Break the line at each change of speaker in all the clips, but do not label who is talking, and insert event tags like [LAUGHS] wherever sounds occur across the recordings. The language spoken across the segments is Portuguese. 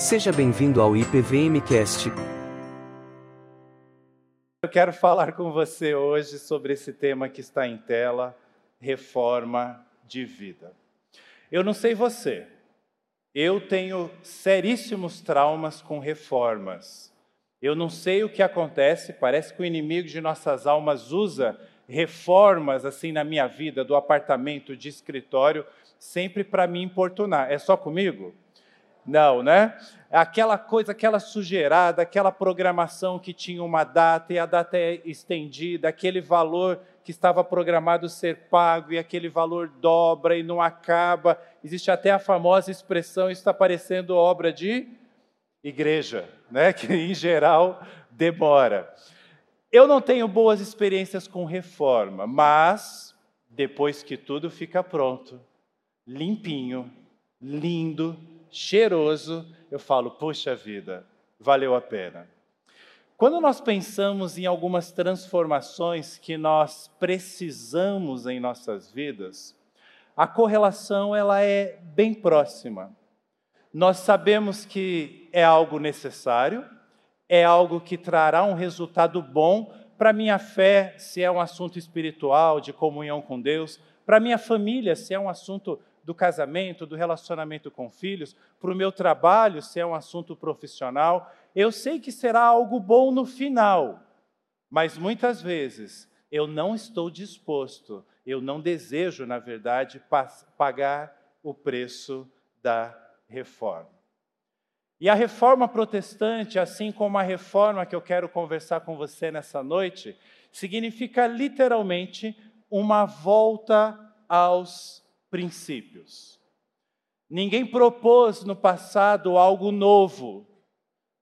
Seja bem-vindo ao IPVMcast.
Eu quero falar com você hoje sobre esse tema que está em tela, reforma de vida. Eu não sei você, eu tenho seríssimos traumas com reformas. Eu não sei o que acontece, parece que o inimigo de nossas almas usa reformas assim na minha vida, do apartamento, de escritório, sempre para me importunar. É só comigo? Não, né? Aquela coisa, aquela sujeirada, aquela programação que tinha uma data e a data é estendida, aquele valor que estava programado ser pago e aquele valor dobra e não acaba. Existe até a famosa expressão, está parecendo obra de igreja, né? [LAUGHS] que em geral demora. Eu não tenho boas experiências com reforma, mas depois que tudo fica pronto, limpinho, lindo, cheiroso, eu falo, puxa vida, valeu a pena. Quando nós pensamos em algumas transformações que nós precisamos em nossas vidas, a correlação ela é bem próxima. Nós sabemos que é algo necessário, é algo que trará um resultado bom para minha fé, se é um assunto espiritual, de comunhão com Deus, para minha família, se é um assunto do casamento, do relacionamento com filhos, para o meu trabalho, se é um assunto profissional. Eu sei que será algo bom no final, mas muitas vezes eu não estou disposto, eu não desejo, na verdade, pagar o preço da reforma. E a reforma protestante, assim como a reforma que eu quero conversar com você nessa noite, significa literalmente uma volta aos princípios. Ninguém propôs no passado algo novo.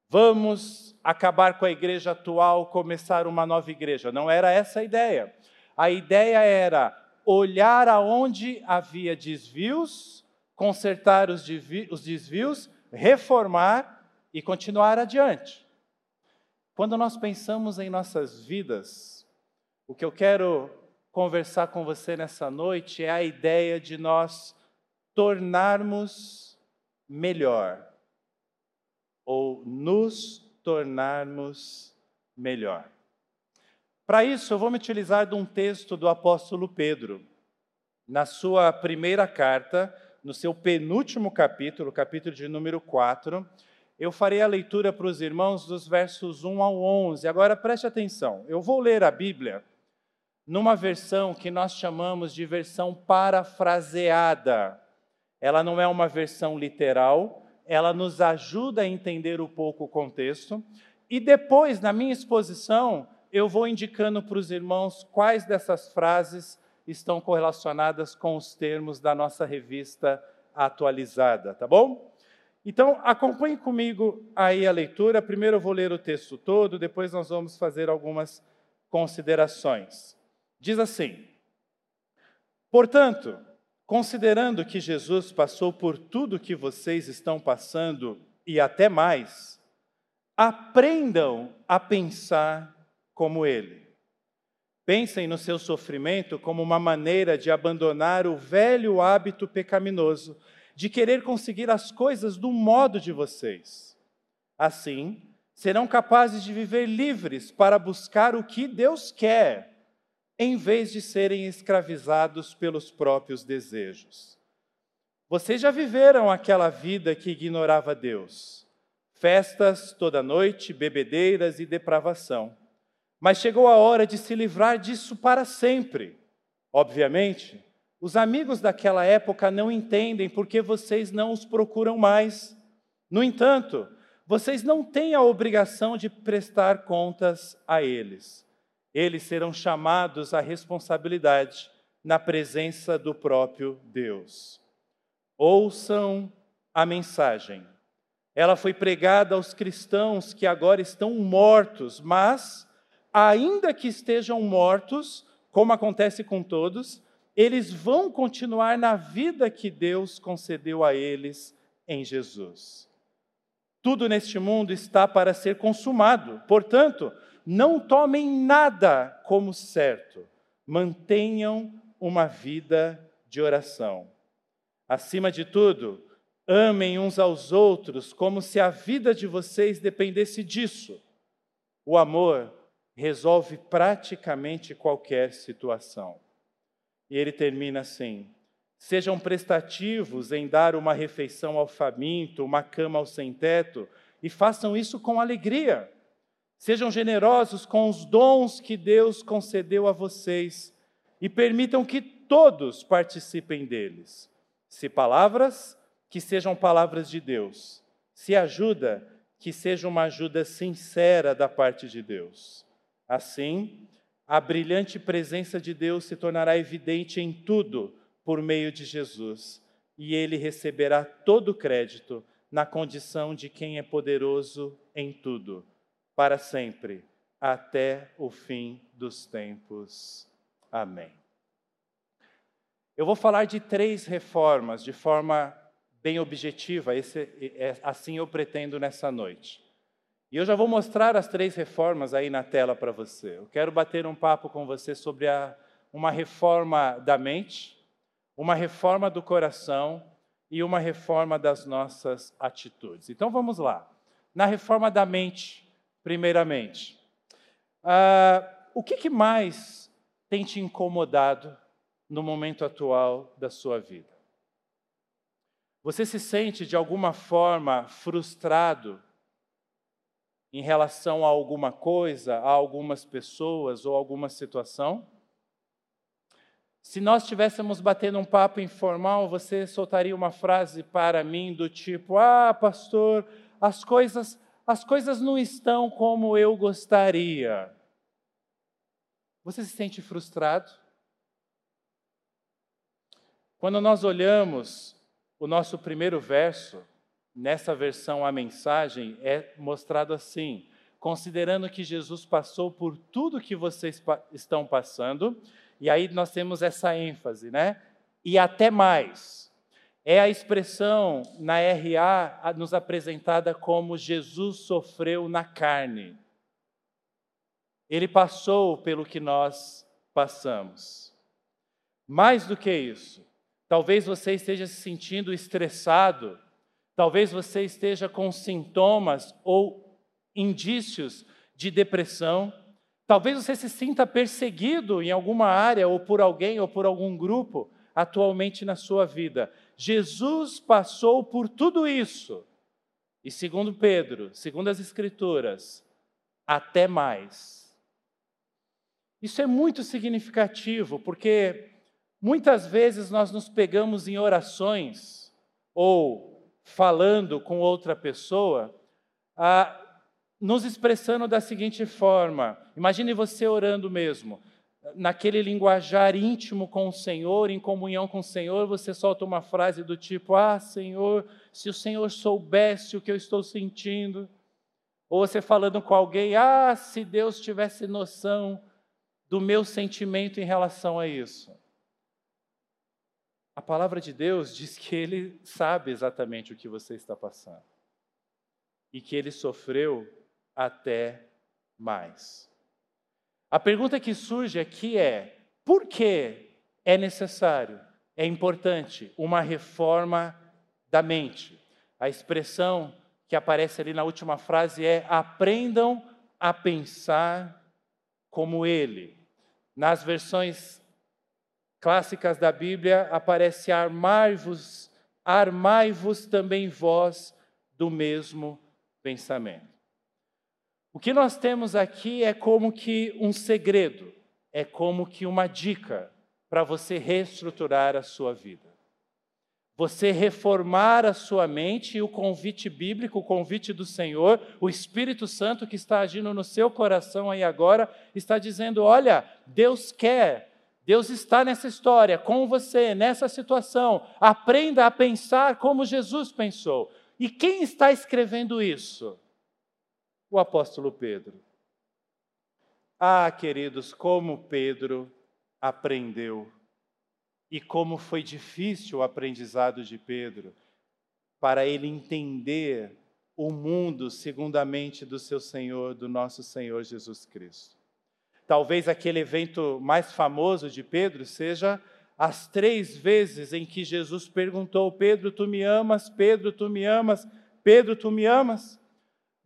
Vamos acabar com a igreja atual, começar uma nova igreja. Não era essa a ideia. A ideia era olhar aonde havia desvios, consertar os desvios, reformar e continuar adiante. Quando nós pensamos em nossas vidas, o que eu quero conversar com você nessa noite é a ideia de nós tornarmos melhor ou nos tornarmos melhor. Para isso, eu vou me utilizar de um texto do apóstolo Pedro, na sua primeira carta, no seu penúltimo capítulo, capítulo de número 4. Eu farei a leitura para os irmãos dos versos 1 ao 11. Agora preste atenção, eu vou ler a Bíblia numa versão que nós chamamos de versão parafraseada. Ela não é uma versão literal, ela nos ajuda a entender um pouco o contexto. E depois, na minha exposição, eu vou indicando para os irmãos quais dessas frases estão correlacionadas com os termos da nossa revista atualizada, tá bom? Então, acompanhe comigo aí a leitura. Primeiro eu vou ler o texto todo, depois nós vamos fazer algumas considerações. Diz assim: Portanto, considerando que Jesus passou por tudo que vocês estão passando e até mais, aprendam a pensar como ele. Pensem no seu sofrimento como uma maneira de abandonar o velho hábito pecaminoso de querer conseguir as coisas do modo de vocês. Assim, serão capazes de viver livres para buscar o que Deus quer em vez de serem escravizados pelos próprios desejos. Vocês já viveram aquela vida que ignorava Deus? Festas toda noite, bebedeiras e depravação. Mas chegou a hora de se livrar disso para sempre. Obviamente, os amigos daquela época não entendem porque vocês não os procuram mais. No entanto, vocês não têm a obrigação de prestar contas a eles eles serão chamados à responsabilidade na presença do próprio Deus. Ouçam a mensagem. Ela foi pregada aos cristãos que agora estão mortos, mas, ainda que estejam mortos, como acontece com todos, eles vão continuar na vida que Deus concedeu a eles em Jesus. Tudo neste mundo está para ser consumado, portanto, não tomem nada como certo, mantenham uma vida de oração. Acima de tudo, Amem uns aos outros como se a vida de vocês dependesse disso. O amor resolve praticamente qualquer situação. E ele termina assim: Sejam prestativos em dar uma refeição ao faminto, uma cama ao sem-teto, e façam isso com alegria. Sejam generosos com os dons que Deus concedeu a vocês e permitam que todos participem deles. Se palavras, que sejam palavras de Deus. Se ajuda, que seja uma ajuda sincera da parte de Deus. Assim, a brilhante presença de Deus se tornará evidente em tudo por meio de Jesus, e ele receberá todo o crédito na condição de quem é poderoso em tudo, para sempre, até o fim dos tempos. Amém. Eu vou falar de três reformas de forma bem objetiva, esse, é, assim eu pretendo nessa noite. E eu já vou mostrar as três reformas aí na tela para você. Eu quero bater um papo com você sobre a, uma reforma da mente, uma reforma do coração e uma reforma das nossas atitudes. Então vamos lá. Na reforma da mente, primeiramente, uh, o que, que mais tem te incomodado no momento atual da sua vida? Você se sente de alguma forma frustrado em relação a alguma coisa, a algumas pessoas ou alguma situação? Se nós estivéssemos batendo um papo informal, você soltaria uma frase para mim do tipo: "Ah, pastor, as coisas, as coisas não estão como eu gostaria". Você se sente frustrado? Quando nós olhamos o nosso primeiro verso, nessa versão a mensagem é mostrado assim: considerando que Jesus passou por tudo que vocês estão passando, e aí nós temos essa ênfase, né? E até mais. É a expressão na RA nos apresentada como Jesus sofreu na carne. Ele passou pelo que nós passamos. Mais do que isso, Talvez você esteja se sentindo estressado, talvez você esteja com sintomas ou indícios de depressão, talvez você se sinta perseguido em alguma área ou por alguém ou por algum grupo atualmente na sua vida. Jesus passou por tudo isso. E segundo Pedro, segundo as Escrituras, até mais. Isso é muito significativo, porque Muitas vezes nós nos pegamos em orações ou falando com outra pessoa, ah, nos expressando da seguinte forma: imagine você orando mesmo, naquele linguajar íntimo com o Senhor, em comunhão com o Senhor, você solta uma frase do tipo: Ah, Senhor, se o Senhor soubesse o que eu estou sentindo. Ou você falando com alguém: Ah, se Deus tivesse noção do meu sentimento em relação a isso. A palavra de Deus diz que ele sabe exatamente o que você está passando e que ele sofreu até mais. A pergunta que surge aqui é: por que é necessário, é importante uma reforma da mente? A expressão que aparece ali na última frase é: aprendam a pensar como ele. Nas versões clássicas da Bíblia aparece armai-vos, armai-vos também vós do mesmo pensamento. O que nós temos aqui é como que um segredo, é como que uma dica para você reestruturar a sua vida. Você reformar a sua mente e o convite bíblico, o convite do Senhor, o Espírito Santo que está agindo no seu coração aí agora, está dizendo: olha, Deus quer Deus está nessa história com você, nessa situação. Aprenda a pensar como Jesus pensou. E quem está escrevendo isso? O apóstolo Pedro. Ah, queridos, como Pedro aprendeu e como foi difícil o aprendizado de Pedro para ele entender o mundo segundo a mente do seu Senhor, do nosso Senhor Jesus Cristo. Talvez aquele evento mais famoso de Pedro seja as três vezes em que Jesus perguntou: Pedro, tu me amas? Pedro, tu me amas? Pedro, tu me amas?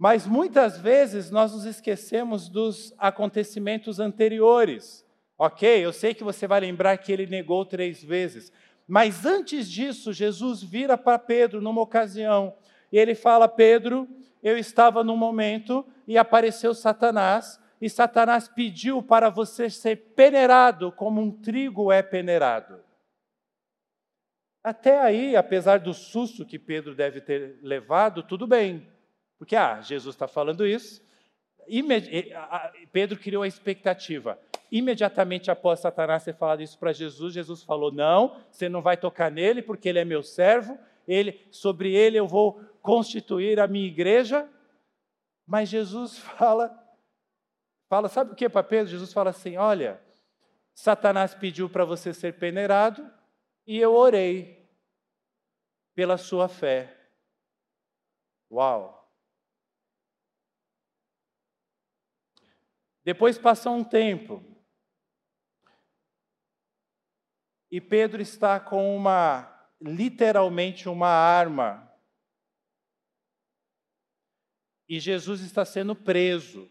Mas muitas vezes nós nos esquecemos dos acontecimentos anteriores. Ok, eu sei que você vai lembrar que ele negou três vezes, mas antes disso, Jesus vira para Pedro numa ocasião e ele fala: Pedro, eu estava num momento e apareceu Satanás, e Satanás pediu para você ser peneirado como um trigo é peneirado. Até aí, apesar do susto que Pedro deve ter levado, tudo bem. Porque, ah, Jesus está falando isso. Pedro criou a expectativa. Imediatamente após Satanás ter falado isso para Jesus, Jesus falou: Não, você não vai tocar nele, porque ele é meu servo, ele, sobre ele eu vou constituir a minha igreja. Mas Jesus [LAUGHS] fala, fala, sabe o que para Pedro? Jesus fala assim: olha, Satanás pediu para você ser peneirado e eu orei pela sua fé. Uau! Depois passou um tempo. E Pedro está com uma, literalmente uma arma e Jesus está sendo preso.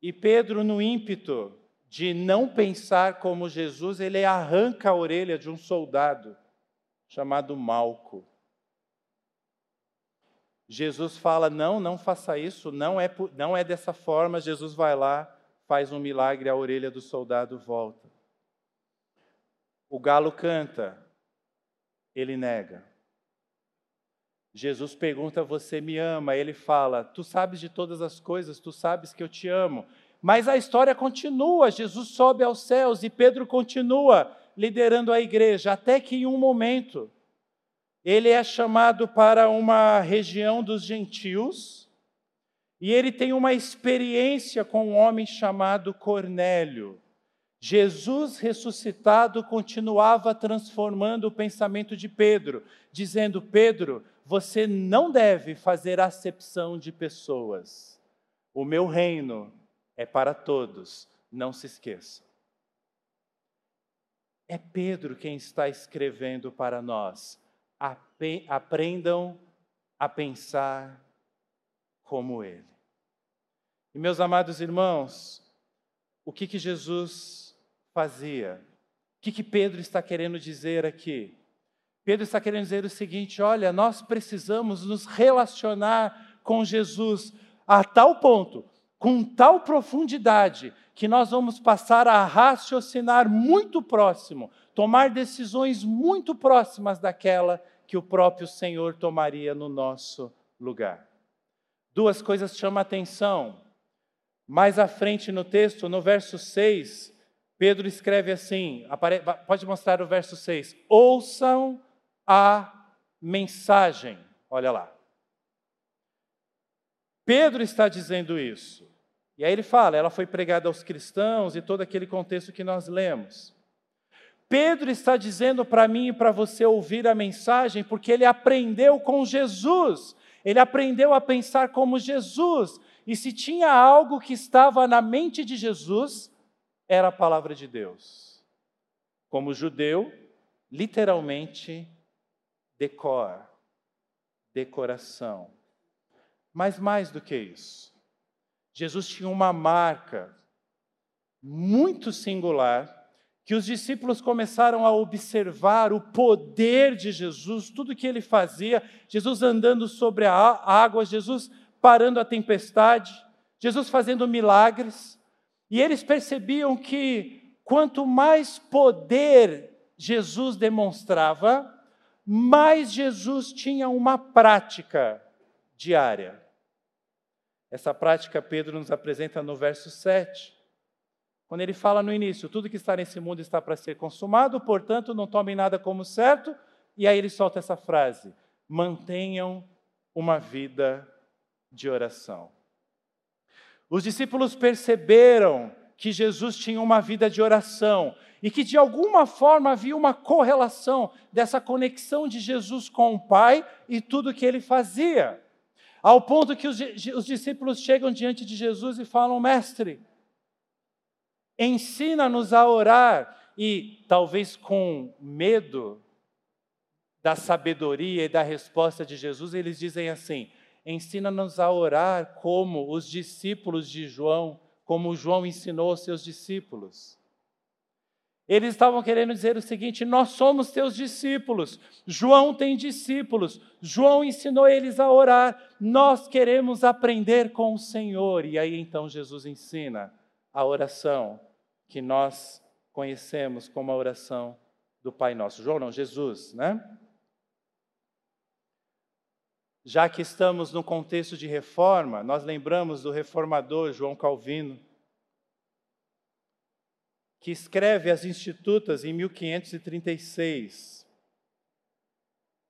E Pedro, no ímpeto de não pensar como Jesus, ele arranca a orelha de um soldado chamado Malco. Jesus fala: Não, não faça isso, não é, não é dessa forma. Jesus vai lá, faz um milagre, a orelha do soldado volta. O galo canta, ele nega. Jesus pergunta: Você me ama? Ele fala: Tu sabes de todas as coisas, tu sabes que eu te amo. Mas a história continua. Jesus sobe aos céus e Pedro continua liderando a igreja, até que em um momento ele é chamado para uma região dos gentios e ele tem uma experiência com um homem chamado Cornélio. Jesus ressuscitado continuava transformando o pensamento de Pedro, dizendo: Pedro, você não deve fazer acepção de pessoas. O meu reino é para todos, não se esqueça. É Pedro quem está escrevendo para nós. Aprendam a pensar como ele. E meus amados irmãos, o que que Jesus fazia? O que que Pedro está querendo dizer aqui? Pedro está querendo dizer o seguinte: olha, nós precisamos nos relacionar com Jesus a tal ponto, com tal profundidade, que nós vamos passar a raciocinar muito próximo, tomar decisões muito próximas daquela que o próprio Senhor tomaria no nosso lugar. Duas coisas chamam a atenção. Mais à frente no texto, no verso 6, Pedro escreve assim: pode mostrar o verso 6. Ouçam a mensagem. Olha lá. Pedro está dizendo isso. E aí ele fala, ela foi pregada aos cristãos e todo aquele contexto que nós lemos. Pedro está dizendo para mim e para você ouvir a mensagem porque ele aprendeu com Jesus. Ele aprendeu a pensar como Jesus. E se tinha algo que estava na mente de Jesus, era a palavra de Deus. Como judeu, literalmente decor, decoração. Mas mais do que isso, Jesus tinha uma marca muito singular que os discípulos começaram a observar o poder de Jesus, tudo que ele fazia, Jesus andando sobre a água, Jesus parando a tempestade, Jesus fazendo milagres, e eles percebiam que quanto mais poder Jesus demonstrava, mais Jesus tinha uma prática diária. Essa prática Pedro nos apresenta no verso 7, quando ele fala no início: tudo que está nesse mundo está para ser consumado, portanto, não tomem nada como certo. E aí ele solta essa frase: mantenham uma vida de oração. Os discípulos perceberam que Jesus tinha uma vida de oração e que de alguma forma havia uma correlação dessa conexão de Jesus com o Pai e tudo que ele fazia. Ao ponto que os, os discípulos chegam diante de Jesus e falam: Mestre, ensina-nos a orar. e talvez com medo da sabedoria e da resposta de Jesus, eles dizem assim: ensina-nos a orar como os discípulos de João, como João ensinou aos seus discípulos. Eles estavam querendo dizer o seguinte: nós somos teus discípulos. João tem discípulos. João ensinou eles a orar. Nós queremos aprender com o Senhor. E aí então Jesus ensina a oração que nós conhecemos como a oração do Pai Nosso. João não, Jesus, né? Já que estamos no contexto de reforma, nós lembramos do reformador João Calvino que escreve as Institutas em 1536.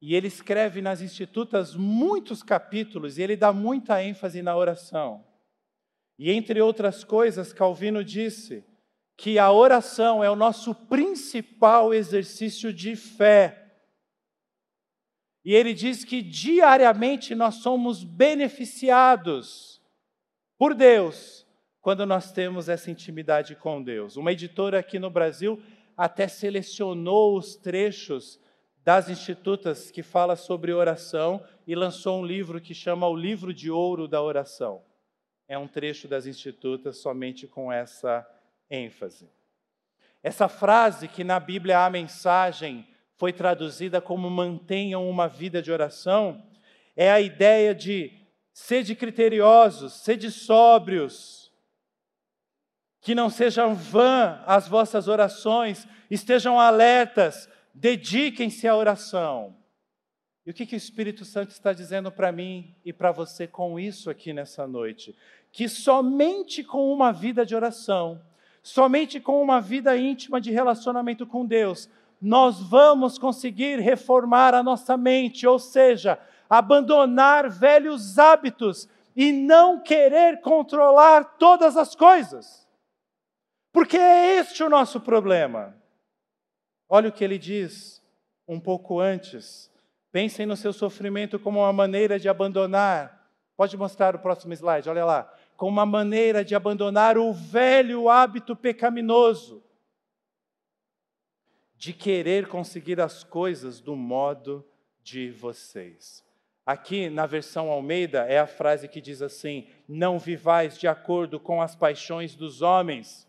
E ele escreve nas Institutas muitos capítulos e ele dá muita ênfase na oração. E entre outras coisas, Calvino disse que a oração é o nosso principal exercício de fé. E ele diz que diariamente nós somos beneficiados por Deus quando nós temos essa intimidade com Deus. Uma editora aqui no Brasil até selecionou os trechos das institutas que fala sobre oração e lançou um livro que chama O Livro de Ouro da Oração. É um trecho das institutas somente com essa ênfase. Essa frase que na Bíblia a mensagem foi traduzida como mantenham uma vida de oração, é a ideia de sede criteriosos, sede sóbrios, que não sejam vã as vossas orações, estejam alertas, dediquem-se à oração. E o que, que o Espírito Santo está dizendo para mim e para você com isso aqui nessa noite? Que somente com uma vida de oração, somente com uma vida íntima de relacionamento com Deus, nós vamos conseguir reformar a nossa mente, ou seja, abandonar velhos hábitos e não querer controlar todas as coisas. Porque é este o nosso problema. Olha o que ele diz um pouco antes. Pensem no seu sofrimento como uma maneira de abandonar. Pode mostrar o próximo slide, olha lá. Como uma maneira de abandonar o velho hábito pecaminoso de querer conseguir as coisas do modo de vocês. Aqui na versão Almeida é a frase que diz assim: Não vivais de acordo com as paixões dos homens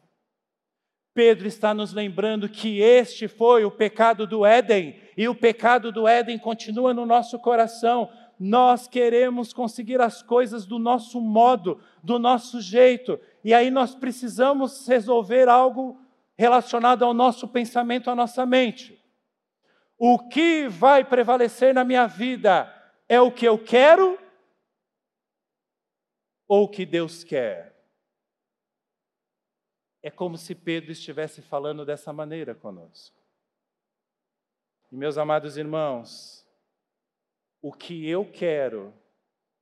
Pedro está nos lembrando que este foi o pecado do Éden, e o pecado do Éden continua no nosso coração. Nós queremos conseguir as coisas do nosso modo, do nosso jeito, e aí nós precisamos resolver algo relacionado ao nosso pensamento, à nossa mente. O que vai prevalecer na minha vida é o que eu quero ou o que Deus quer? É como se Pedro estivesse falando dessa maneira conosco. E meus amados irmãos, o que eu quero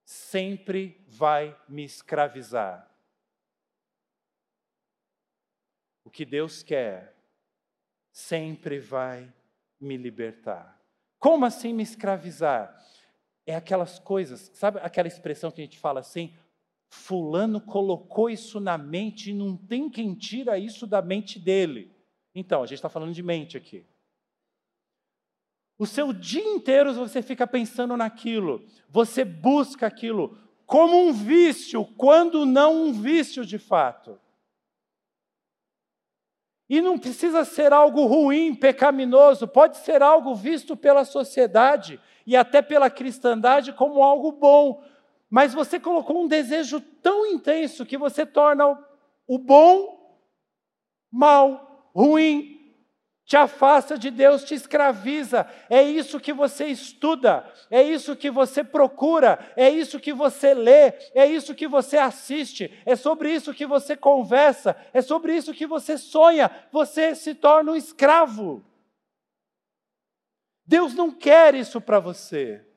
sempre vai me escravizar. O que Deus quer sempre vai me libertar. Como assim me escravizar? É aquelas coisas, sabe aquela expressão que a gente fala assim? Fulano colocou isso na mente e não tem quem tira isso da mente dele. Então, a gente está falando de mente aqui. O seu dia inteiro você fica pensando naquilo, você busca aquilo como um vício, quando não um vício de fato. E não precisa ser algo ruim, pecaminoso, pode ser algo visto pela sociedade e até pela cristandade como algo bom, mas você colocou um desejo tão intenso que você torna o bom mal, ruim, te afasta de Deus, te escraviza. É isso que você estuda, é isso que você procura, é isso que você lê, é isso que você assiste, é sobre isso que você conversa, é sobre isso que você sonha. Você se torna um escravo. Deus não quer isso para você.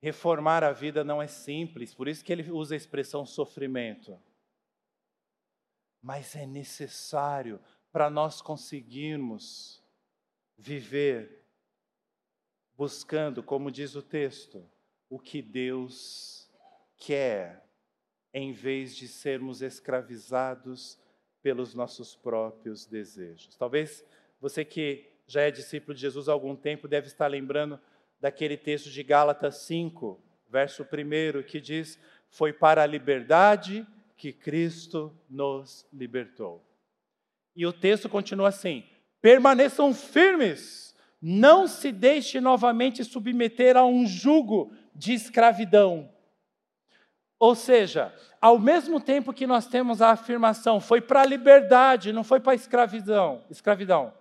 Reformar a vida não é simples, por isso que ele usa a expressão sofrimento. Mas é necessário para nós conseguirmos viver buscando, como diz o texto, o que Deus quer. em vez de sermos escravizados pelos nossos próprios desejos. Talvez você que já é discípulo de Jesus há algum tempo deve estar lembrando daquele texto de Gálatas 5, verso 1, que diz: Foi para a liberdade que Cristo nos libertou. E o texto continua assim: permaneçam firmes, não se deixe novamente submeter a um jugo de escravidão. Ou seja, ao mesmo tempo que nós temos a afirmação, foi para a liberdade, não foi para a escravidão, escravidão,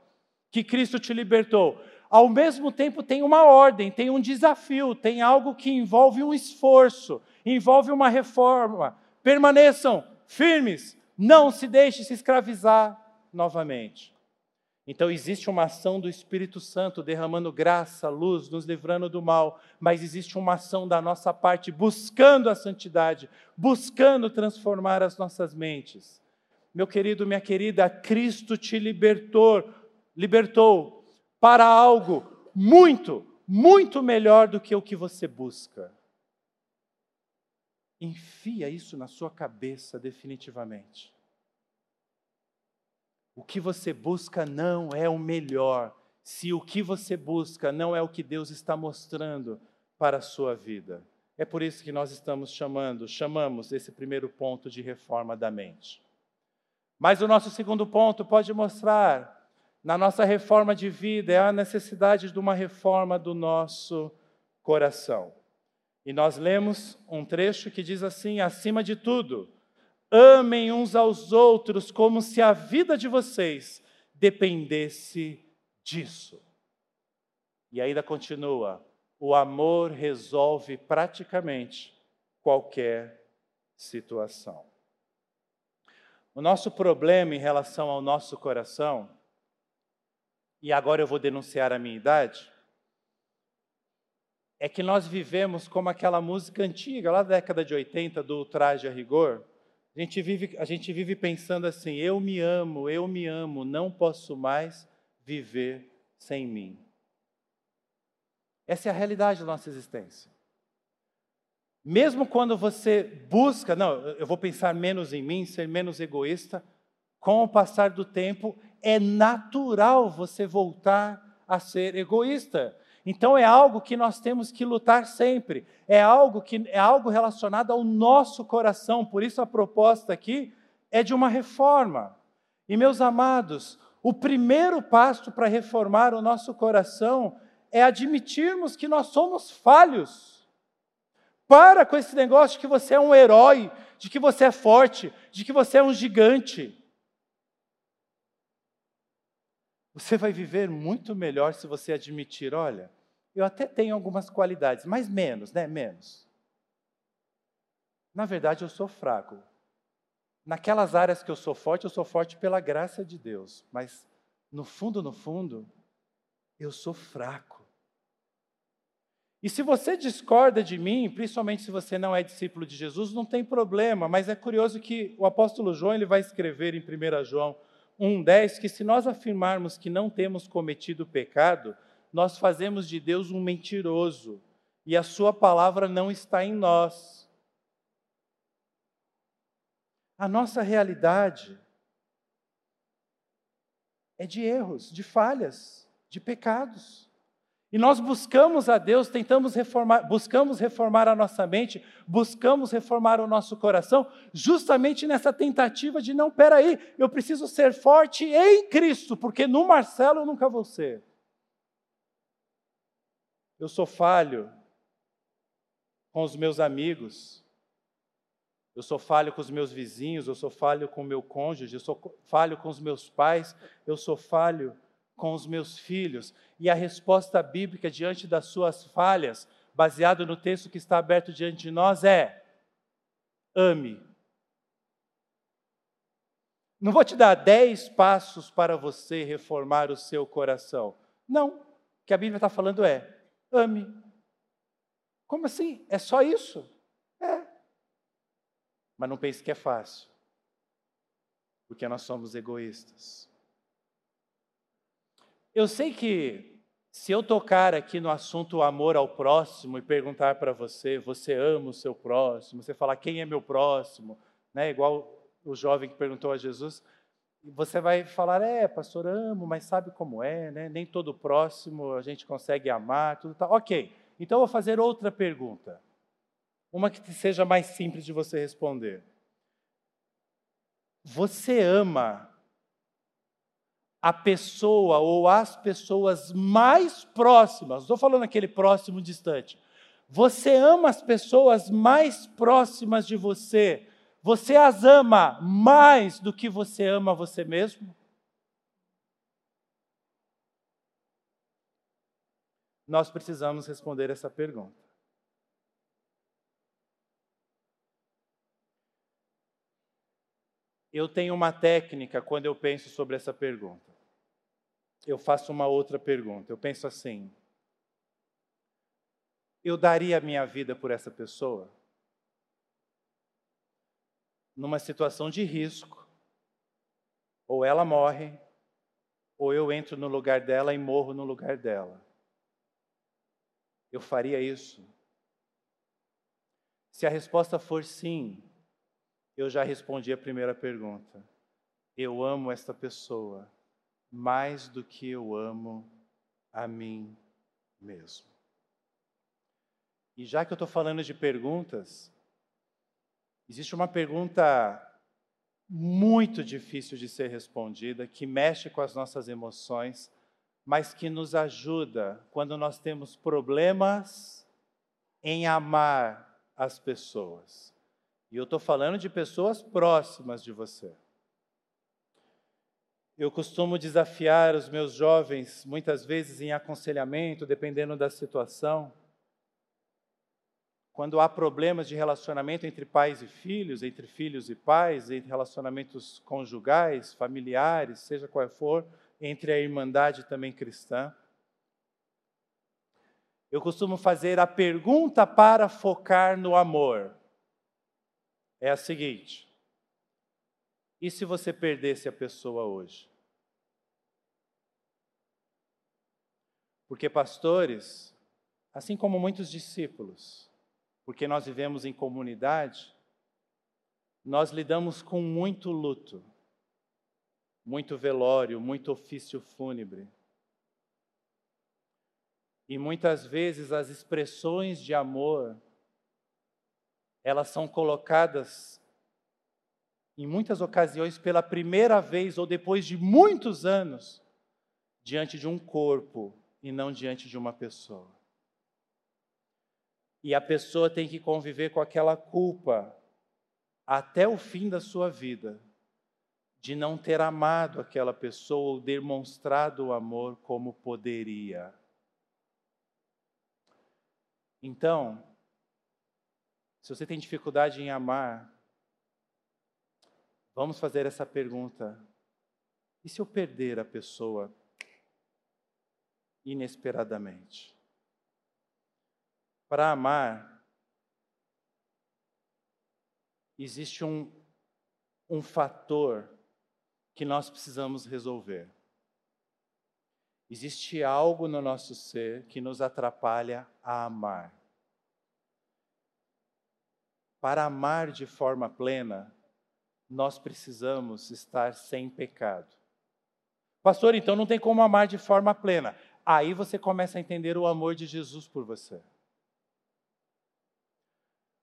que Cristo te libertou. Ao mesmo tempo tem uma ordem, tem um desafio, tem algo que envolve um esforço, envolve uma reforma. Permaneçam firmes, não se deixe se escravizar novamente. Então existe uma ação do Espírito Santo derramando graça, luz, nos livrando do mal, mas existe uma ação da nossa parte buscando a santidade, buscando transformar as nossas mentes. Meu querido, minha querida, Cristo te libertou, libertou para algo muito, muito melhor do que o que você busca. Enfia isso na sua cabeça definitivamente. O que você busca não é o melhor, se o que você busca não é o que Deus está mostrando para a sua vida. É por isso que nós estamos chamando, chamamos esse primeiro ponto de reforma da mente. Mas o nosso segundo ponto pode mostrar na nossa reforma de vida é a necessidade de uma reforma do nosso coração. E nós lemos um trecho que diz assim: acima de tudo, Amem uns aos outros como se a vida de vocês dependesse disso. E ainda continua: o amor resolve praticamente qualquer situação. O nosso problema em relação ao nosso coração, e agora eu vou denunciar a minha idade, é que nós vivemos como aquela música antiga, lá da década de 80, do Traje a Rigor a gente vive, a gente vive pensando assim: eu me amo, eu me amo, não posso mais viver sem mim. Essa é a realidade da nossa existência. Mesmo quando você busca, não, eu vou pensar menos em mim, ser menos egoísta, com o passar do tempo, é natural você voltar a ser egoísta. Então é algo que nós temos que lutar sempre. É algo que é algo relacionado ao nosso coração. Por isso a proposta aqui é de uma reforma. E meus amados, o primeiro passo para reformar o nosso coração é admitirmos que nós somos falhos. Para com esse negócio de que você é um herói, de que você é forte, de que você é um gigante. Você vai viver muito melhor se você admitir: olha, eu até tenho algumas qualidades, mas menos, né? Menos. Na verdade, eu sou fraco. Naquelas áreas que eu sou forte, eu sou forte pela graça de Deus, mas no fundo, no fundo, eu sou fraco. E se você discorda de mim, principalmente se você não é discípulo de Jesus, não tem problema, mas é curioso que o apóstolo João ele vai escrever em 1 João 1,10 que se nós afirmarmos que não temos cometido pecado, nós fazemos de Deus um mentiroso e a Sua palavra não está em nós. A nossa realidade é de erros, de falhas, de pecados. E nós buscamos a Deus, tentamos reformar, buscamos reformar a nossa mente, buscamos reformar o nosso coração, justamente nessa tentativa de não, peraí, eu preciso ser forte em Cristo, porque no Marcelo eu nunca vou ser. Eu sou falho com os meus amigos, eu sou falho com os meus vizinhos, eu sou falho com o meu cônjuge, eu sou falho com os meus pais, eu sou falho com os meus filhos. E a resposta bíblica diante das suas falhas, baseado no texto que está aberto diante de nós, é: ame. Não vou te dar dez passos para você reformar o seu coração. Não. O que a Bíblia está falando é: ame. Como assim? É só isso? É. Mas não pense que é fácil. Porque nós somos egoístas. Eu sei que Se eu tocar aqui no assunto amor ao próximo e perguntar para você, você ama o seu próximo? Você falar quem é meu próximo, né? Igual o jovem que perguntou a Jesus, você vai falar, é, pastor, amo, mas sabe como é, né? Nem todo próximo a gente consegue amar, tudo tal. Ok, então eu vou fazer outra pergunta. Uma que seja mais simples de você responder. Você ama a pessoa ou as pessoas mais próximas, estou falando aquele próximo distante. Você ama as pessoas mais próximas de você. Você as ama mais do que você ama você mesmo? Nós precisamos responder essa pergunta. Eu tenho uma técnica quando eu penso sobre essa pergunta. Eu faço uma outra pergunta. Eu penso assim: eu daria a minha vida por essa pessoa? Numa situação de risco, ou ela morre, ou eu entro no lugar dela e morro no lugar dela. Eu faria isso? Se a resposta for sim, eu já respondi a primeira pergunta. Eu amo esta pessoa mais do que eu amo a mim mesmo. E já que eu estou falando de perguntas, existe uma pergunta muito difícil de ser respondida, que mexe com as nossas emoções, mas que nos ajuda quando nós temos problemas em amar as pessoas. E eu estou falando de pessoas próximas de você. Eu costumo desafiar os meus jovens, muitas vezes em aconselhamento, dependendo da situação. Quando há problemas de relacionamento entre pais e filhos, entre filhos e pais, entre relacionamentos conjugais, familiares, seja qual for, entre a irmandade também cristã. Eu costumo fazer a pergunta para focar no amor é a seguinte: e se você perdesse a pessoa hoje? Porque pastores, assim como muitos discípulos, porque nós vivemos em comunidade, nós lidamos com muito luto, muito velório, muito ofício fúnebre. E muitas vezes as expressões de amor elas são colocadas em muitas ocasiões pela primeira vez ou depois de muitos anos diante de um corpo e não diante de uma pessoa. E a pessoa tem que conviver com aquela culpa até o fim da sua vida de não ter amado aquela pessoa ou demonstrado o amor como poderia. Então, se você tem dificuldade em amar, vamos fazer essa pergunta: e se eu perder a pessoa inesperadamente? Para amar, existe um, um fator que nós precisamos resolver. Existe algo no nosso ser que nos atrapalha a amar. Para amar de forma plena, nós precisamos estar sem pecado. Pastor, então não tem como amar de forma plena. Aí você começa a entender o amor de Jesus por você.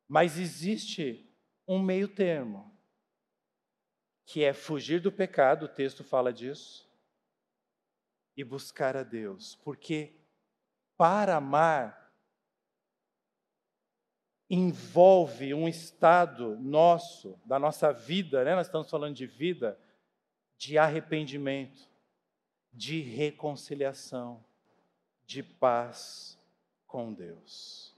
Mas existe um meio termo, que é fugir do pecado, o texto fala disso, e buscar a Deus, porque para amar envolve um estado nosso, da nossa vida, né? nós estamos falando de vida, de arrependimento, de reconciliação, de paz com Deus.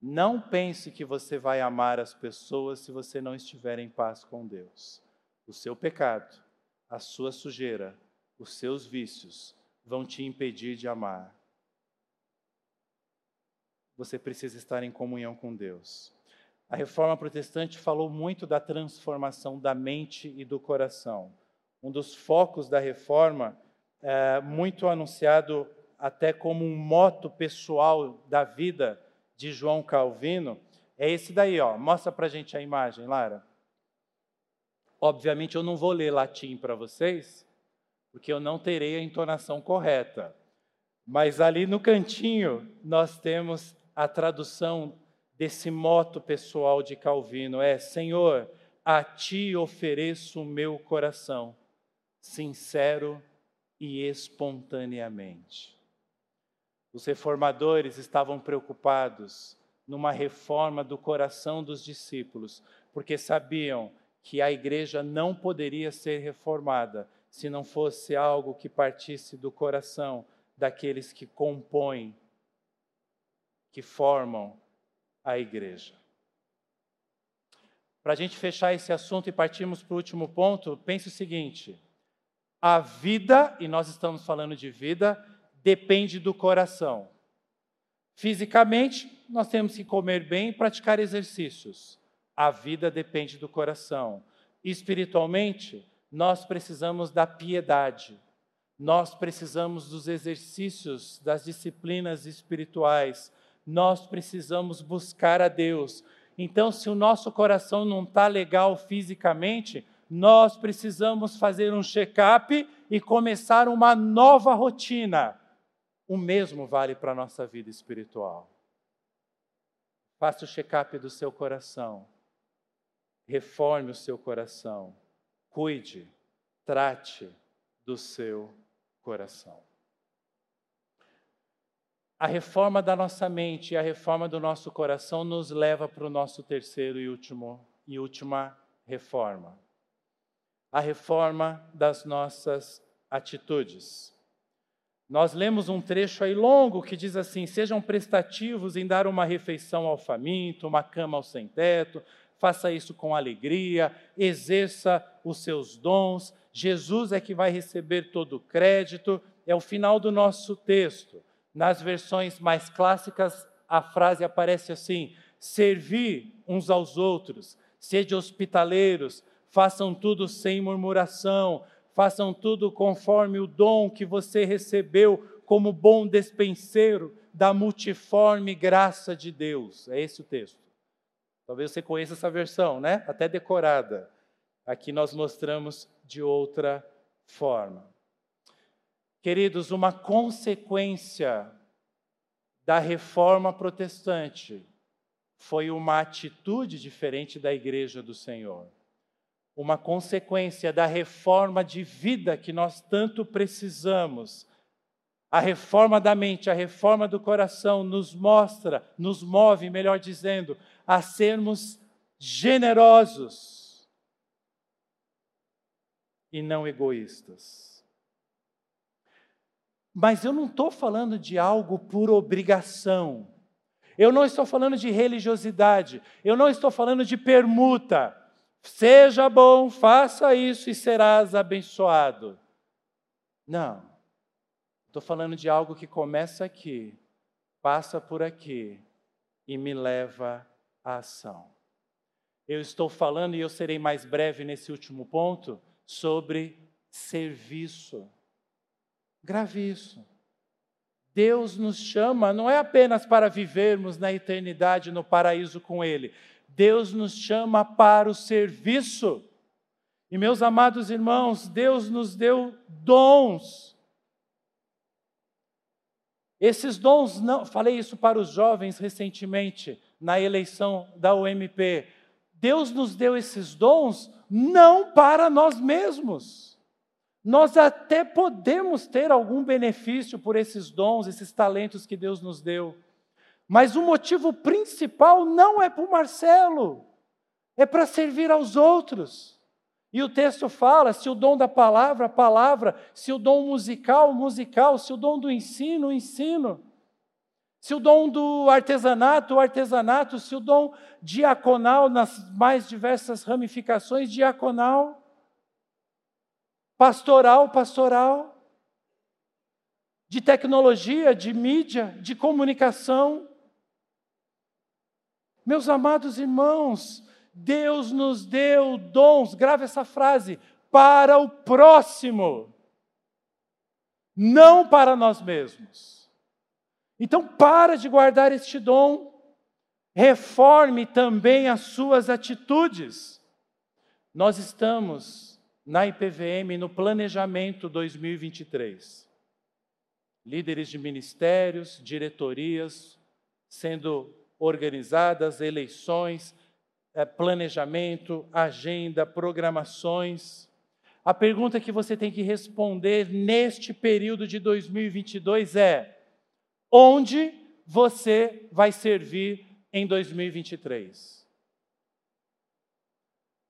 Não pense que você vai amar as pessoas se você não estiver em paz com Deus. O seu pecado, a sua sujeira, os seus vícios vão te impedir de amar você precisa estar em comunhão com Deus. A reforma protestante falou muito da transformação da mente e do coração. Um dos focos da reforma é, muito anunciado até como um moto pessoal da vida de João Calvino, é esse daí, ó. Mostra para gente a imagem, Lara. Obviamente eu não vou ler latim para vocês, porque eu não terei a entonação correta. Mas ali no cantinho nós temos a tradução desse moto pessoal de Calvino: é Senhor, a ti ofereço o meu coração, sincero e espontaneamente. Os reformadores estavam preocupados numa reforma do coração dos discípulos, porque sabiam que a igreja não poderia ser reformada se não fosse algo que partisse do coração daqueles que compõem, que formam a igreja. Para a gente fechar esse assunto e partirmos para o último ponto, pense o seguinte: a vida, e nós estamos falando de vida, depende do coração. Fisicamente, nós temos que comer bem e praticar exercícios. A vida depende do coração. Espiritualmente, nós precisamos da piedade. Nós precisamos dos exercícios, das disciplinas espirituais. Nós precisamos buscar a Deus. Então, se o nosso coração não está legal fisicamente, nós precisamos fazer um check-up e começar uma nova rotina. O mesmo vale para a nossa vida espiritual. Faça o check-up do seu coração. Reforme o seu coração. Cuide, trate do seu coração. A reforma da nossa mente e a reforma do nosso coração nos leva para o nosso terceiro e último e última reforma a reforma das nossas atitudes. Nós lemos um trecho aí longo que diz assim: sejam prestativos em dar uma refeição ao faminto, uma cama ao sem-teto, faça isso com alegria, exerça os seus dons. Jesus é que vai receber todo o crédito. É o final do nosso texto. Nas versões mais clássicas, a frase aparece assim: servir uns aos outros, sede hospitaleiros, façam tudo sem murmuração, façam tudo conforme o dom que você recebeu como bom despenseiro da multiforme graça de Deus. É esse o texto. Talvez você conheça essa versão, né? Até decorada. Aqui nós mostramos de outra forma. Queridos, uma consequência da reforma protestante foi uma atitude diferente da igreja do Senhor uma consequência da reforma de vida que nós tanto precisamos. A reforma da mente, a reforma do coração nos mostra, nos move, melhor dizendo, a sermos generosos e não egoístas. Mas eu não estou falando de algo por obrigação. Eu não estou falando de religiosidade. Eu não estou falando de permuta. Seja bom, faça isso e serás abençoado. Não. Estou falando de algo que começa aqui, passa por aqui e me leva à ação. Eu estou falando, e eu serei mais breve nesse último ponto, sobre serviço. Grave isso. Deus nos chama não é apenas para vivermos na eternidade no paraíso com Ele, Deus nos chama para o serviço. E meus amados irmãos, Deus nos deu dons. Esses dons, não, falei isso para os jovens recentemente, na eleição da UMP. Deus nos deu esses dons não para nós mesmos. Nós até podemos ter algum benefício por esses dons, esses talentos que Deus nos deu. Mas o motivo principal não é para o Marcelo, é para servir aos outros. E o texto fala: se o dom da palavra, palavra, se o dom musical, musical, se o dom do ensino, ensino, se o dom do artesanato, artesanato, se o dom diaconal, nas mais diversas ramificações, diaconal, pastoral, pastoral, de tecnologia, de mídia, de comunicação, meus amados irmãos, Deus nos deu dons, grave essa frase, para o próximo. não para nós mesmos. Então, para de guardar este dom, reforme também as suas atitudes. Nós estamos na IPVM no planejamento 2023. Líderes de ministérios, diretorias sendo organizadas, eleições, eh, planejamento, agenda, programações. A pergunta que você tem que responder neste período de 2022 é: onde você vai servir em 2023?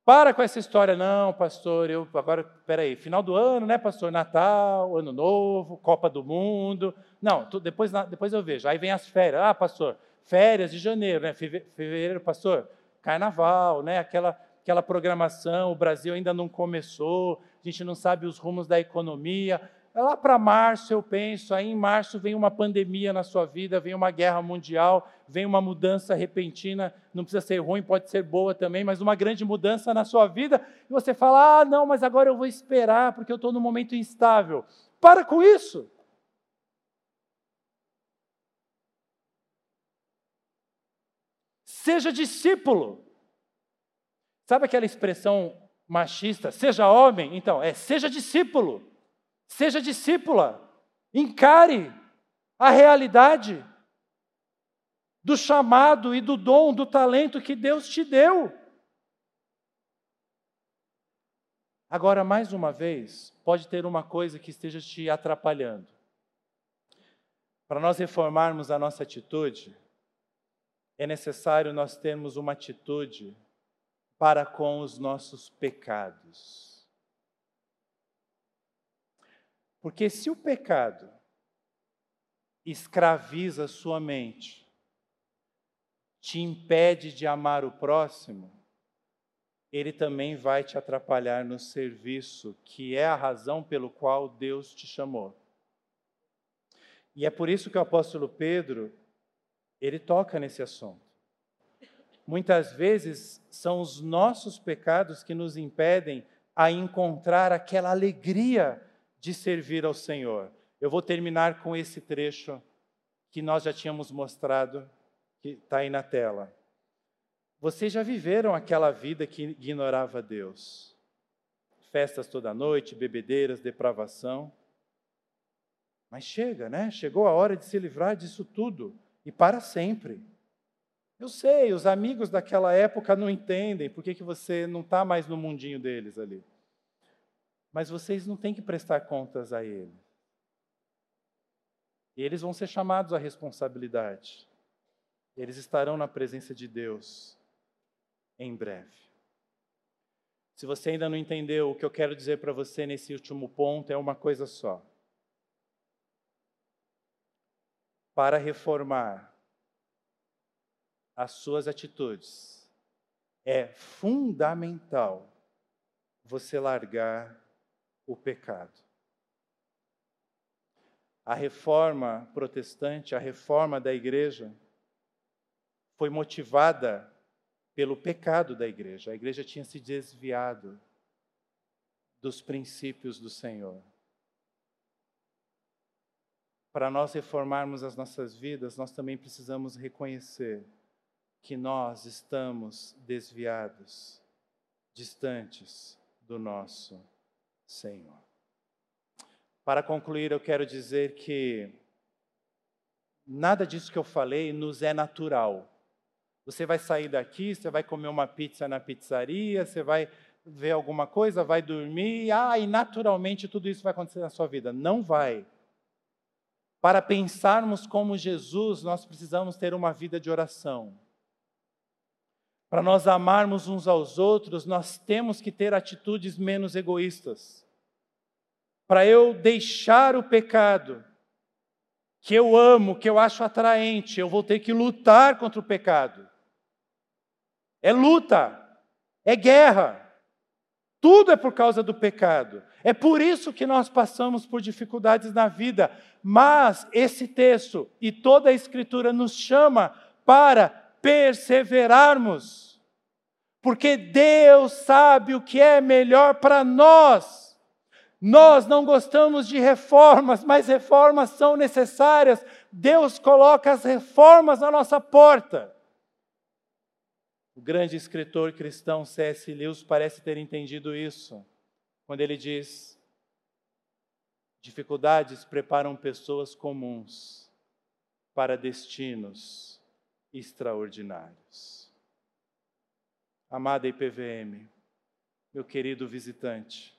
Para com essa história, não, pastor, eu agora, peraí, final do ano, né, pastor? Natal, Ano Novo, Copa do Mundo. Não, tu, depois, depois eu vejo. Aí vem as férias. Ah, pastor, férias de janeiro, né? Fevereiro, pastor, carnaval, né? Aquela, aquela programação, o Brasil ainda não começou, a gente não sabe os rumos da economia. Lá para março, eu penso, aí em março vem uma pandemia na sua vida, vem uma guerra mundial, vem uma mudança repentina, não precisa ser ruim, pode ser boa também, mas uma grande mudança na sua vida, e você fala: ah, não, mas agora eu vou esperar porque eu estou num momento instável. Para com isso! Seja discípulo. Sabe aquela expressão machista? Seja homem? Então, é seja discípulo. Seja discípula. Encare a realidade do chamado e do dom, do talento que Deus te deu. Agora, mais uma vez, pode ter uma coisa que esteja te atrapalhando. Para nós reformarmos a nossa atitude, é necessário nós termos uma atitude para com os nossos pecados. Porque se o pecado escraviza sua mente, te impede de amar o próximo, ele também vai te atrapalhar no serviço, que é a razão pelo qual Deus te chamou. E é por isso que o apóstolo Pedro, ele toca nesse assunto. Muitas vezes são os nossos pecados que nos impedem a encontrar aquela alegria de servir ao Senhor. Eu vou terminar com esse trecho que nós já tínhamos mostrado, que está aí na tela. Vocês já viveram aquela vida que ignorava Deus? Festas toda noite, bebedeiras, depravação. Mas chega, né? Chegou a hora de se livrar disso tudo e para sempre. Eu sei, os amigos daquela época não entendem por que, que você não está mais no mundinho deles ali. Mas vocês não têm que prestar contas a eles. E eles vão ser chamados à responsabilidade. Eles estarão na presença de Deus em breve. Se você ainda não entendeu, o que eu quero dizer para você nesse último ponto é uma coisa só. Para reformar as suas atitudes, é fundamental você largar o pecado. A reforma protestante, a reforma da igreja, foi motivada pelo pecado da igreja. A igreja tinha se desviado dos princípios do Senhor. Para nós reformarmos as nossas vidas, nós também precisamos reconhecer que nós estamos desviados, distantes do nosso Senhor. Para concluir, eu quero dizer que nada disso que eu falei nos é natural. Você vai sair daqui, você vai comer uma pizza na pizzaria, você vai ver alguma coisa, vai dormir, ah, e naturalmente tudo isso vai acontecer na sua vida. Não vai. Para pensarmos como Jesus, nós precisamos ter uma vida de oração. Para nós amarmos uns aos outros, nós temos que ter atitudes menos egoístas. Para eu deixar o pecado, que eu amo, que eu acho atraente, eu vou ter que lutar contra o pecado. É luta, é guerra. Tudo é por causa do pecado. É por isso que nós passamos por dificuldades na vida. Mas esse texto e toda a Escritura nos chama para perseverarmos, porque Deus sabe o que é melhor para nós. Nós não gostamos de reformas, mas reformas são necessárias. Deus coloca as reformas na nossa porta. O grande escritor cristão C.S. Lewis parece ter entendido isso, quando ele diz: dificuldades preparam pessoas comuns para destinos extraordinários. Amada IPVM, meu querido visitante,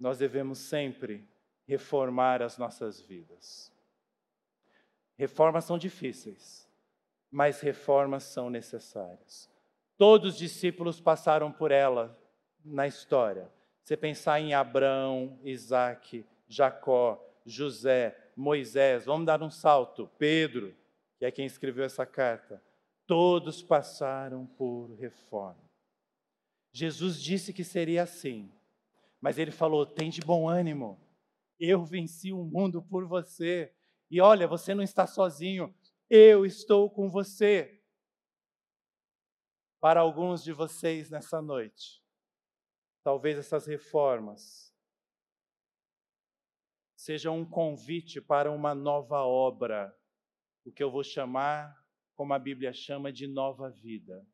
nós devemos sempre reformar as nossas vidas. Reformas são difíceis, mas reformas são necessárias. Todos os discípulos passaram por ela na história. Você pensar em Abraão, Isaac, Jacó, José, Moisés, vamos dar um salto, Pedro, que é quem escreveu essa carta. Todos passaram por reforma. Jesus disse que seria assim, mas ele falou: tem de bom ânimo, eu venci o mundo por você. E olha, você não está sozinho, eu estou com você. Para alguns de vocês nessa noite, talvez essas reformas sejam um convite para uma nova obra, o que eu vou chamar, como a Bíblia chama, de nova vida.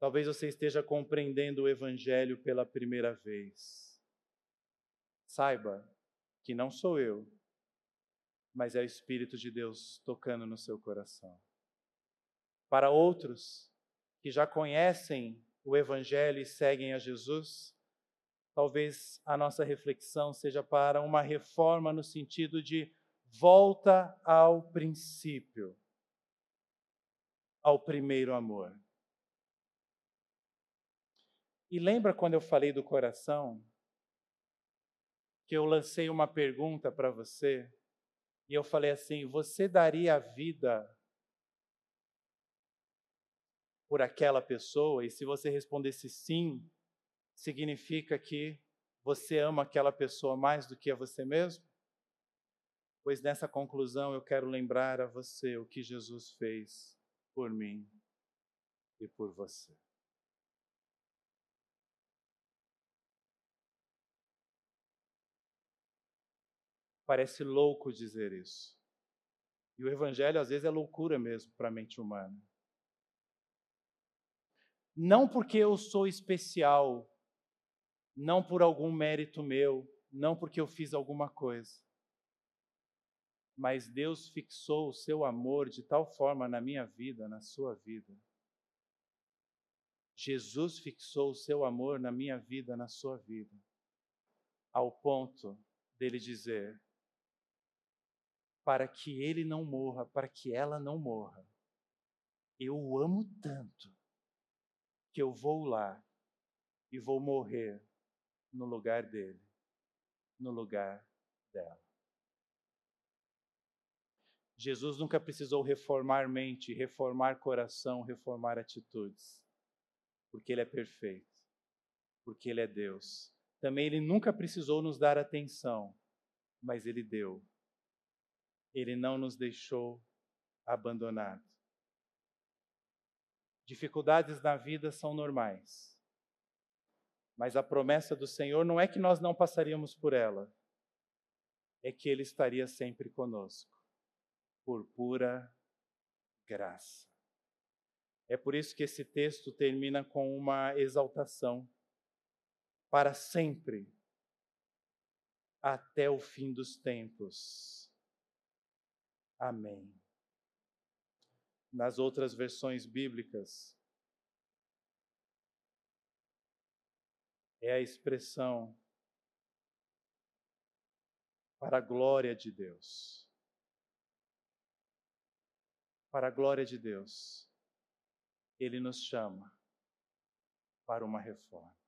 Talvez você esteja compreendendo o Evangelho pela primeira vez. Saiba que não sou eu, mas é o Espírito de Deus tocando no seu coração. Para outros que já conhecem o Evangelho e seguem a Jesus, talvez a nossa reflexão seja para uma reforma no sentido de volta ao princípio, ao primeiro amor. E lembra quando eu falei do coração? Que eu lancei uma pergunta para você e eu falei assim: você daria a vida por aquela pessoa? E se você respondesse sim, significa que você ama aquela pessoa mais do que a você mesmo? Pois nessa conclusão eu quero lembrar a você o que Jesus fez por mim e por você. Parece louco dizer isso. E o evangelho às vezes é loucura mesmo para a mente humana. Não porque eu sou especial, não por algum mérito meu, não porque eu fiz alguma coisa. Mas Deus fixou o seu amor de tal forma na minha vida, na sua vida. Jesus fixou o seu amor na minha vida, na sua vida, ao ponto dele dizer: para que ele não morra, para que ela não morra. Eu o amo tanto que eu vou lá e vou morrer no lugar dele, no lugar dela. Jesus nunca precisou reformar mente, reformar coração, reformar atitudes, porque ele é perfeito, porque ele é Deus. Também ele nunca precisou nos dar atenção, mas ele deu ele não nos deixou abandonados. Dificuldades na vida são normais. Mas a promessa do Senhor não é que nós não passaríamos por ela, é que Ele estaria sempre conosco, por pura graça. É por isso que esse texto termina com uma exaltação para sempre, até o fim dos tempos. Amém. Nas outras versões bíblicas, é a expressão para a glória de Deus. Para a glória de Deus, Ele nos chama para uma reforma.